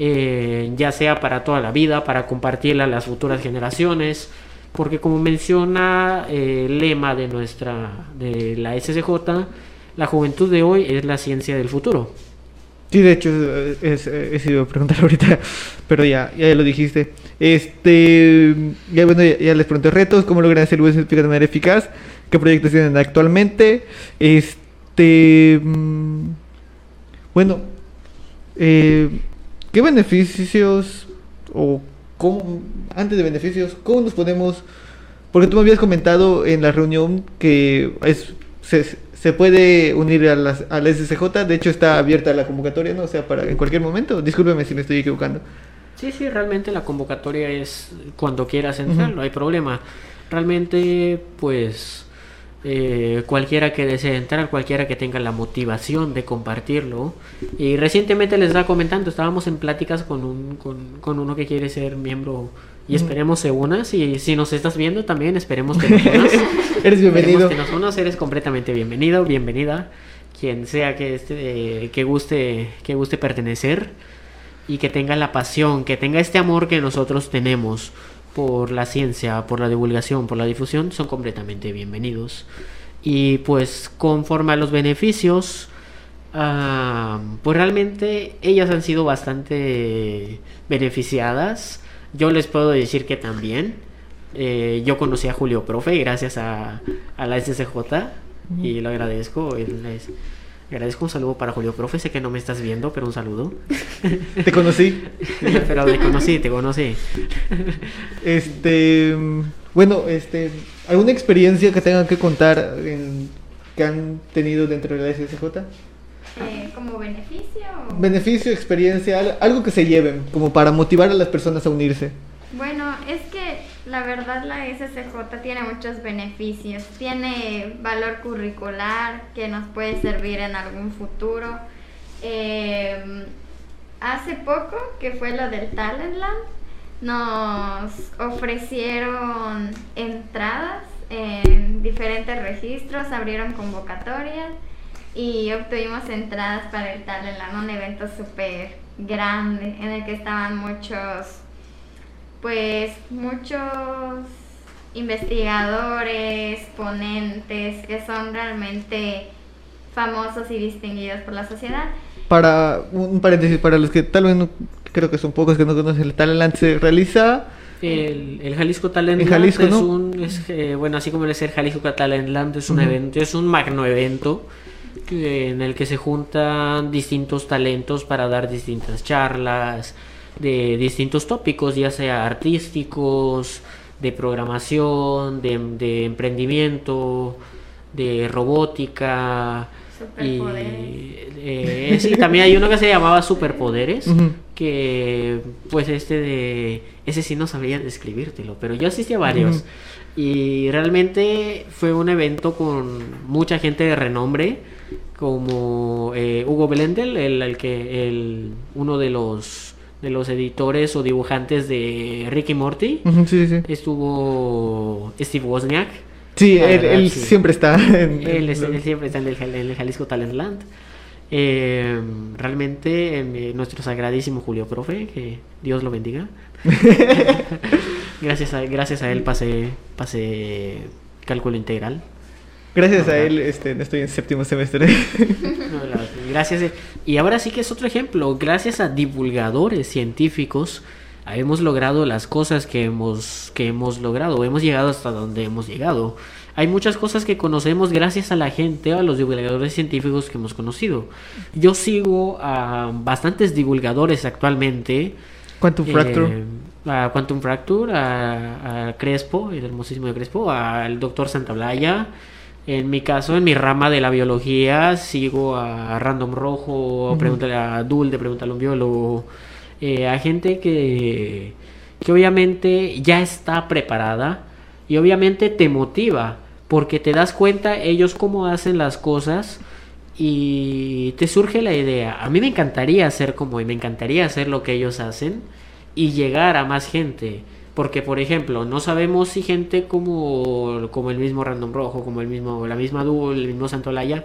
eh, ya sea para toda la vida, para compartirla a las futuras generaciones, porque como menciona eh, el lema de nuestra de la SCJ, la juventud de hoy es la ciencia del futuro. Sí, de hecho, es, es, sido a preguntar [LAUGHS] ahorita, pero ya, ya lo dijiste. Este, ya, bueno, ya, les pregunté retos, cómo logran hacer USB de manera eficaz, qué proyectos tienen actualmente. Este, mm, bueno, eh, ¿qué beneficios o cómo, antes de beneficios, cómo nos podemos, porque tú me habías comentado en la reunión que es, se, se puede unir a, las, a la SCJ, de hecho está abierta la convocatoria, ¿no? O sea, para en cualquier momento, discúlpeme si me estoy equivocando. Sí, sí, realmente la convocatoria es cuando quieras entrar, Ujú. no hay problema. Realmente, pues, eh, cualquiera que desee entrar, cualquiera que tenga la motivación de compartirlo. Y recientemente les estaba comentando, estábamos en pláticas con, un, con, con uno que quiere ser miembro y esperemos se unas. Y si nos estás viendo también, esperemos que nos [LAUGHS] unas. Eres bienvenido. Esperemos que nos unas, eres completamente bienvenido, bienvenida. Quien sea que, este, eh, que, guste, que guste pertenecer y que tenga la pasión, que tenga este amor que nosotros tenemos por la ciencia, por la divulgación, por la difusión, son completamente bienvenidos. Y pues conforme a los beneficios, ah, pues realmente ellas han sido bastante beneficiadas. Yo les puedo decir que también. Eh, yo conocí a Julio Profe gracias a, la SCJ y lo agradezco. Agradezco un saludo para Julio Profe. Sé que no me estás viendo, pero un saludo. [LAUGHS] Te conocí. [LAUGHS] pero te conocí, te conocí. Este, bueno, este, ¿alguna experiencia que tengan que contar en- que han tenido dentro de la SSJ? Eh, ¿Como beneficio? Beneficio, experiencia, al- algo que se lleven, como para motivar a las personas a unirse. Bueno, es la verdad la SCJ tiene muchos beneficios. Tiene valor curricular que nos puede servir en algún futuro. Eh, hace poco, que fue lo del Talentland, nos ofrecieron entradas en diferentes registros, abrieron convocatorias y obtuvimos entradas para el Talentland, un evento súper grande en el que estaban muchos pues muchos investigadores, ponentes que son realmente famosos y distinguidos por la sociedad. Para un paréntesis, para los que tal vez no, creo que son pocos que no conocen el Talent se realiza El, el Jalisco Talent Land Jalisco, es ¿no? un, es, eh, bueno, así como es el Jalisco Talent Land, es un evento, es un magno evento que- en el que se juntan distintos talentos para dar distintas charlas de distintos tópicos, ya sea artísticos, de programación, de, de emprendimiento, de robótica. Y Superpoderes. eh, sí, también hay uno que se llamaba Superpoderes, que pues este de ese sí no sabría describírtelo, pero yo asistí a varios y realmente fue un evento con mucha gente de renombre como eh, Hugo Blendel, el, el que el uno de los de los editores o dibujantes de Ricky Morty, Ujú, Sí, sí. estuvo Steve Wozniak. Sí, él, verdad, él sí. siempre está en... Él, es- en- él siempre está en el, Jal- en el Jalisco Talent Land. Eh, realmente, eh, nuestro sagradísimo Julio Profe, que Dios lo bendiga. [LAUGHS] [LAUGHS] gracias, a, gracias a él pasé, pasé cálculo integral. Gracias a él este, estoy en séptimo semestre. [LAUGHS] No, gracias. Y ahora sí que es otro ejemplo. Gracias a divulgadores científicos hemos logrado las cosas que hemos, que hemos logrado. Hemos llegado hasta donde hemos llegado. Hay muchas cosas que conocemos gracias a la gente, a los divulgadores científicos que hemos conocido. Yo sigo a bastantes divulgadores actualmente. Quantum Fracture. Eh, a Quantum Fracture, a, a Crespo, el hermosísimo de Crespo, al doctor Santaolalla. En mi caso, en mi rama de la biología, sigo a Random Rojo, Ujú. pregúntale a Dul de Pregúntale a un biólogo, eh, a gente que, que obviamente ya está preparada y obviamente te motiva, porque te das cuenta ellos cómo hacen las cosas y te surge la idea. A mí me encantaría hacer como y me encantaría hacer lo que ellos hacen y llegar a más gente. Porque, por ejemplo, no sabemos si gente como, como el mismo Random Rojo, como el mismo, la misma Duel, el mismo Santolaya,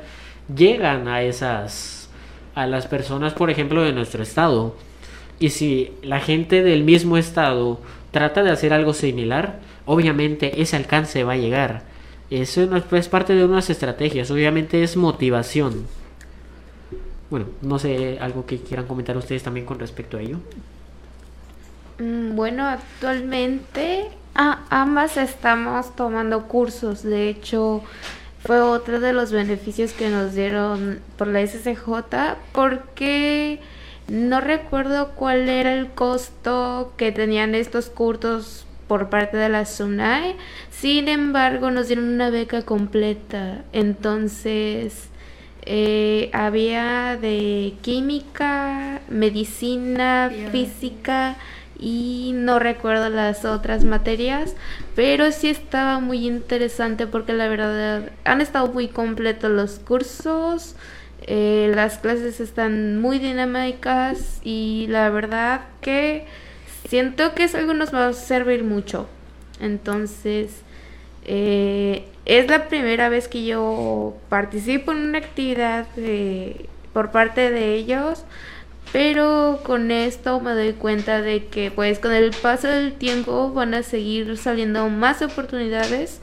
llegan a esas, a las personas, por ejemplo, de nuestro estado. Y si la gente del mismo estado trata de hacer algo similar, obviamente ese alcance va a llegar. Eso es parte de unas estrategias, obviamente es motivación. bueno, no sé, algo que quieran comentar ustedes también con respecto a ello. Mm, Bueno, actualmente a- ambas estamos tomando cursos. De hecho, fue otro de los beneficios que nos dieron por la SCJ porque no recuerdo cuál era el costo que tenían estos cursos por parte de la SUNAE. Sin embargo, nos dieron una beca completa. Entonces, eh, había de química, medicina, física y no recuerdo las otras materias, pero sí estaba muy interesante porque la verdad han estado muy completos los cursos, eh, las clases están muy dinámicas y la verdad que siento que eso algo nos va a servir mucho. Entonces, eh, es la primera vez que yo participo en una actividad por parte de ellos, pero con esto me doy cuenta de que pues con el paso del tiempo van a seguir saliendo más oportunidades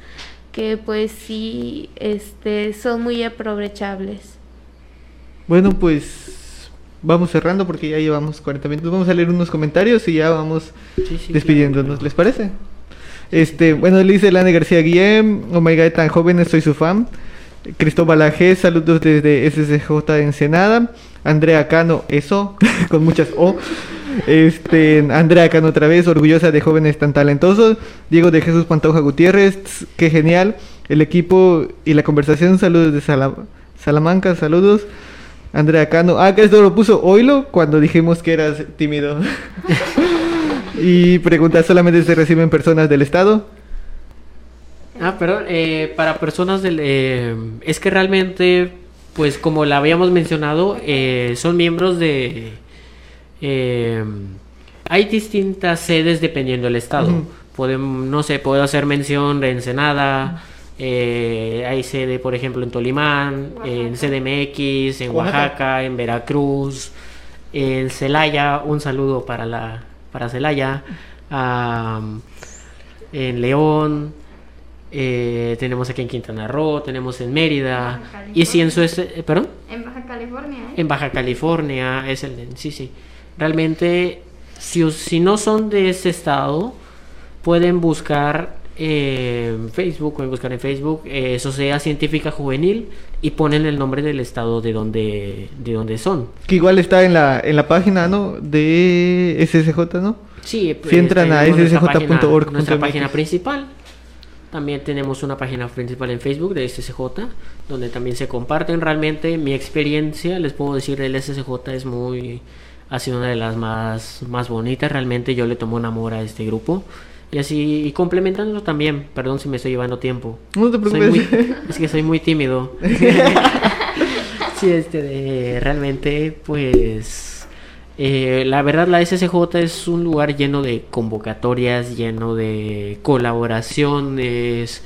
que pues sí este son muy aprovechables. Bueno, pues vamos cerrando porque ya llevamos 40 minutos. Vamos a leer unos comentarios y ya vamos Sí, sí, despidiéndonos, claro. ¿les parece? Este, bueno, le dice Lana García Guillem, oh my god, tan jóvenes, soy su fan. Cristóbal G, saludos desde SCJ de Ensenada. Andrea Cano, eso, [LAUGHS] con muchas O. Este, Andrea Cano otra vez, orgullosa de jóvenes tan talentosos. Diego de Jesús Pantoja Gutiérrez, qué genial. El equipo y la conversación, saludos de Sala- Salamanca, saludos. Andrea Cano, ah, que esto lo puso Oilo cuando dijimos que eras tímido. [LAUGHS] y pregunta, ¿solamente se reciben personas del Estado? Ah, perdón, eh, para personas del... eh, es que realmente, pues como la habíamos mencionado, eh, son miembros de... eh, hay distintas sedes dependiendo del estado. No sé, puedo hacer mención de Ensenada, eh, hay sede, por ejemplo, en Tolimán, en CDMX, en Oaxaca. Oaxaca, en Veracruz, en Celaya, un saludo para la para Celaya, en León, eh, tenemos aquí en Quintana Roo, tenemos en Mérida, Baja y si en su este- perdón, En Baja California, ¿eh? en Baja California es el sí sí, realmente si, us- si no son de ese estado pueden buscar eh, en Facebook, pueden buscar en Facebook eh, Sociedad Científica Juvenil y ponen el nombre del estado de donde de donde son. Que igual está en la, en la página, ¿no? De SSJ, ¿no? Sí, Si entran a tenemos nuestra página- Nuestra página principal. También tenemos una página principal en Facebook de SSJ, donde también se comparten realmente mi experiencia. Les puedo decir, el SSJ es muy. Ha sido una de las más, más bonitas. Realmente yo le tomo un amor a este grupo. Y así, y complementándolo también. Perdón si me estoy llevando tiempo. No te Soy preocupes. muy- [LAUGHS] es que soy muy tímido. [LAUGHS] sí, este, de- realmente, pues, eh, la verdad la SSJ es un lugar lleno de convocatorias, lleno de colaboraciones,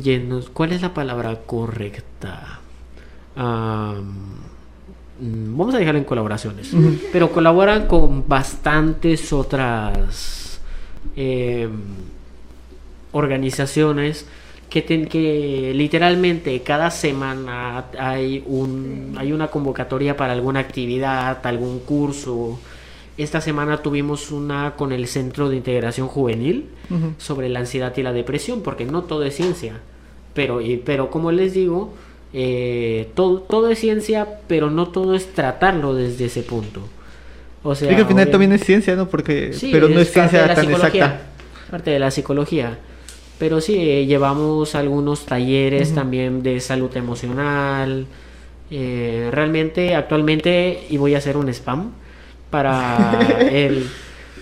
llenos, ¿cuál es la palabra correcta? Am, vamos a dejarlo en colaboraciones, pero colaboran con bastantes otras em, organizaciones que, ten- que literalmente cada semana hay un hay una convocatoria para alguna actividad, algún curso. Esta semana tuvimos una con el Centro de Integración Juvenil sobre la ansiedad y la depresión, porque no todo es ciencia. Pero, y- pero como les digo, eh, todo, todo es ciencia, pero no todo es tratarlo desde ese punto. O sea, que al final también es ciencia, ¿no? Porque, Sí, pero no es ciencia tan psicología, exacta. Parte de la psicología. Pero sí, eh, llevamos algunos talleres también de salud emocional. Eh, realmente, actualmente, y voy a hacer un spam, para [LAUGHS] el...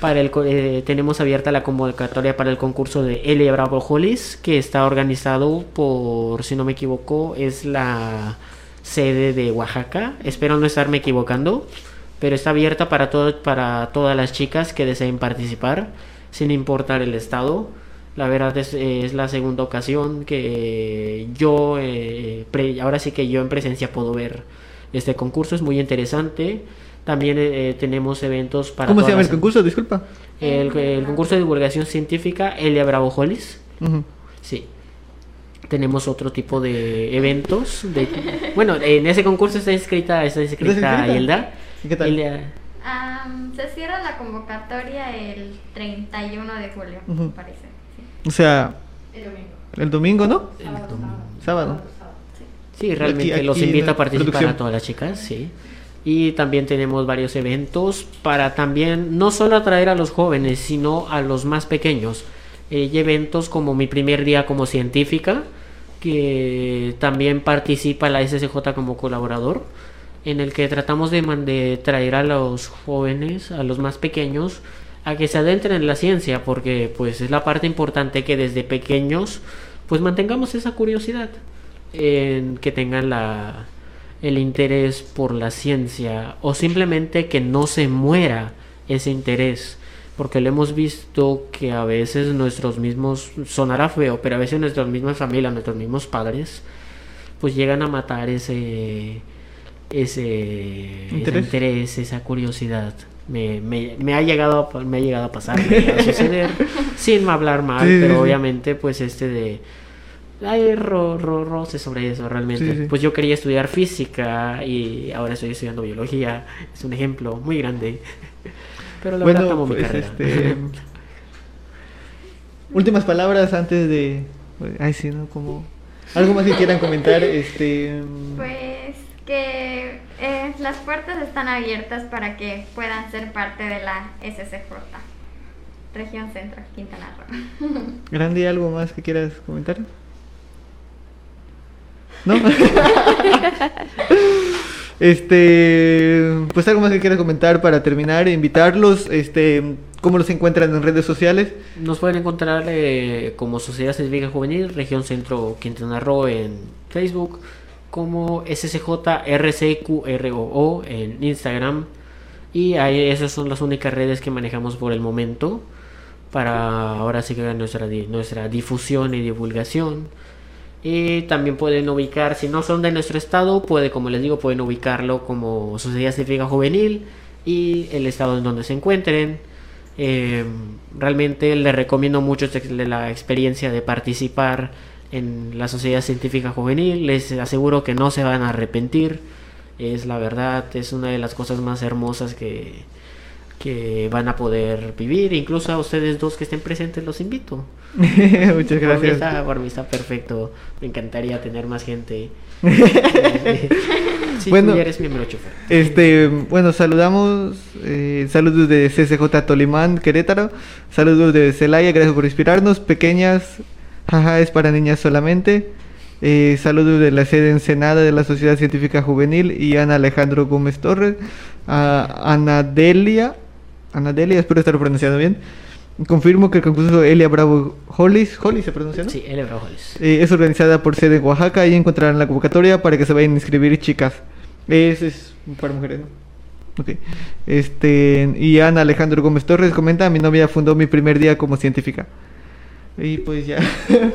Para el, eh, tenemos abierta la convocatoria para el concurso de Elia Bravo Hollis, que está organizado por, si no me equivoco, es la sede de Oaxaca. Espero no estarme equivocando, pero está abierta para, todo, para todas las chicas que deseen participar, sin importar el estado. La verdad es, es la segunda ocasión que yo, eh, pre- ahora sí que yo en presencia puedo ver este concurso, es muy interesante. También eh, tenemos eventos para... ¿Cómo se llama el concurso? Disculpa. el, el concurso de divulgación científica Elia Bravo Hollis. Ujú. Sí. tenemos otro tipo de eventos. De, bueno, en ese concurso está inscrita, está inscrita? Hilda. ¿Y qué tal? Hilda- se cierra la convocatoria el 31 de julio, parece. O sea, El domingo. el domingo, ¿no? el Sábado, Sábado. Sí, realmente Aquí- los aquí en invito a participar producción. a todas las chicas, sí. Y también tenemos varios eventos para también no solo atraer a los jóvenes, sino a los más pequeños. Eh, y eventos como mi primer día como científica, que también participa la SSJ como colaborador, en el que tratamos de, de traer a los jóvenes, a los más pequeños, a que se adentren en la ciencia, porque pues es la parte importante que desde pequeños pues mantengamos esa curiosidad, en que tengan la, el interés por la ciencia o simplemente que no se muera ese interés. Porque lo hemos visto que a veces nuestros mismos, sonará feo, pero a veces nuestras mismas familias, nuestros mismos padres, pues llegan a matar ese, ese ese ¿Interés? interés, esa curiosidad. Me, me, me ha llegado a, me ha llegado a pasar, me ha llegado a suceder, [LAUGHS] sin hablar mal, Sí, pero sí. obviamente pues este de hay ro, ro- roce sobre eso realmente. Sí, sí. Pues yo quería estudiar física y ahora estoy estudiando biología. Es un ejemplo muy grande. [LAUGHS] Pero la verdad Bueno, mi pues carrera. este. [LAUGHS] Últimas palabras antes de. Ay, sí, ¿no? Como. Algo más que quieran comentar, este. Pues que eh, las puertas están abiertas para que puedan ser parte de la SCJ, Región Centro, Quintana Roo. [LAUGHS] Grande, ¿algo más que quieras comentar? ¿No? [LAUGHS] este, pues algo más que quieras comentar para terminar, invitarlos, este, cómo los encuentran en redes sociales. Nos pueden encontrar eh, como Sociedad Científica Juvenil, Región Centro Quintana Roo en Facebook, como SCJRCQROO en Instagram. Y ahí esas son las únicas redes que manejamos por el momento para ahora sí que nuestra, nuestra difusión y divulgación. Y también pueden ubicar, si no son de nuestro estado, puede, como les digo, pueden ubicarlo como Sociedad Científica Juvenil y el estado en donde se encuentren. Eh, realmente les recomiendo mucho este- la experiencia de participar en la Sociedad Científica Juvenil. Les aseguro que no se van a arrepentir. Es la verdad, es una de las cosas más hermosas que, que van a poder vivir. Incluso a ustedes dos que estén presentes los invito. [LAUGHS] Muchas Por mí, gracias. está, por mí está perfecto. Me encantaría tener más gente. [LAUGHS] si Bueno. tú ya eres miembro chofer. Este, bueno, saludamos, eh, saludos de CCJ Tolimán, Querétaro, saludos de Celaya, gracias por inspirarnos, pequeñas, jaja, es para niñas solamente, eh, saludos de la sede Ensenada de la Sociedad Científica Juvenil y Ana Alejandro Gómez Torres, a Ana Delia, Ana Delia, espero estar pronunciando bien, confirmo que el concurso Elia Bravo Hollis, Hollis se pronuncia, ¿no? Sí, L. Brajoles. Eh, es organizada por sede en Oaxaca. Ahí encontrarán la convocatoria para que se vayan a inscribir chicas. Es, es para mujeres, ¿no? Ok. Este, y Ana Alejandro Gómez Torres comenta, mi novia fundó mi primer día como científica. Y pues ya.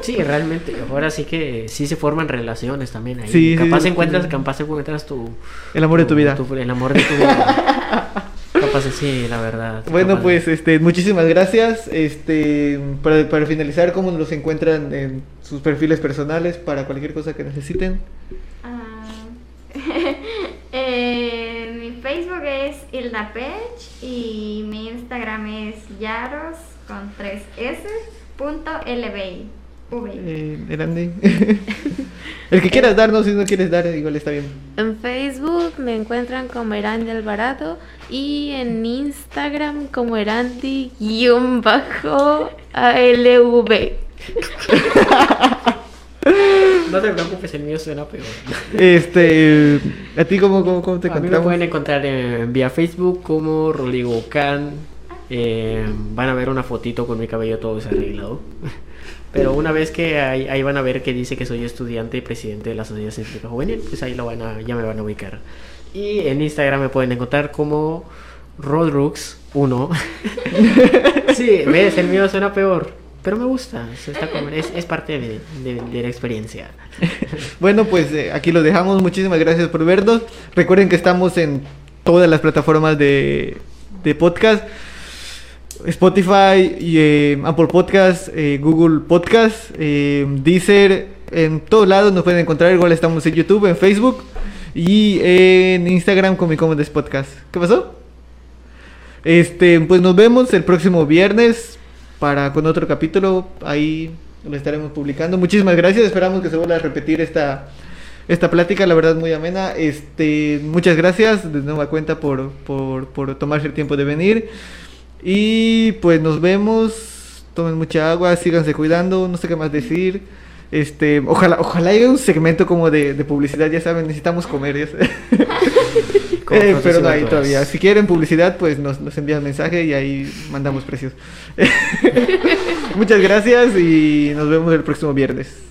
Sí, realmente, ahora sí que sí se forman relaciones también ahí. Sí, sí, capaz sí. encuentras, capaz encuentras tu El amor de tu vida. el amor de tu vida. capaz sí, la verdad. Bueno, capaz- pues este, muchísimas gracias. Este, para, para finalizar, ¿cómo los encuentran en sus perfiles personales para cualquier cosa que necesiten? Ah, [LAUGHS] eh, mi Facebook es Hilda Pech y mi Instagram es yaros con 3 s lbi. Eh, Erandi. [LAUGHS] El que quieras darnos, si no quieres dar, igual está bien. En Facebook me encuentran como Erandi Alvarado y en Instagram como Erandi-ALV. No te preocupes, el mío suena peor. Este, ¿a ti cómo, cómo, cómo te A mí me encontramos? pueden encontrar en, vía Facebook como Rodrigo Can. Eh, van a ver una fotito con mi cabello todo desarreglado. [LAUGHS] Pero una vez que ahí, ahí van a ver que dice que soy estudiante y presidente de la Sociedad Científica Juvenil, pues ahí lo van a, ya me van a ubicar. Y en Instagram me pueden encontrar como Rodrux1. [LAUGHS] sí, ves, el mío suena peor. Pero me gusta, está es, es parte de, de- de la experiencia. [LAUGHS] Bueno, pues eh, aquí lo dejamos. Muchísimas gracias por vernos. Recuerden que estamos en todas las plataformas de, de podcast. Spotify, y, eh, Apple Podcast, eh, Google Podcast, eh, Deezer, en todos lados nos pueden encontrar. Igual estamos en YouTube, en Facebook y en Instagram con mi Comodes Podcast. ¿Qué pasó? Este, pues nos vemos el próximo viernes para con otro capítulo. Ahí lo estaremos publicando. Muchísimas gracias. Esperamos que se vuelva a repetir esta esta plática, la verdad muy amena. Este, muchas gracias de nueva cuenta por, por, por tomarse el tiempo de venir. Y pues nos vemos. Tomen mucha agua, síganse cuidando, no sé qué más decir. Este, ojalá, ojalá haya un segmento como de, de publicidad, ya saben, necesitamos comer. ya [LAUGHS] Eh, pero no hay todavía. Si quieren publicidad, pues nos, nos envían mensaje y ahí mandamos precios. [LAUGHS] Muchas gracias y nos vemos el próximo viernes.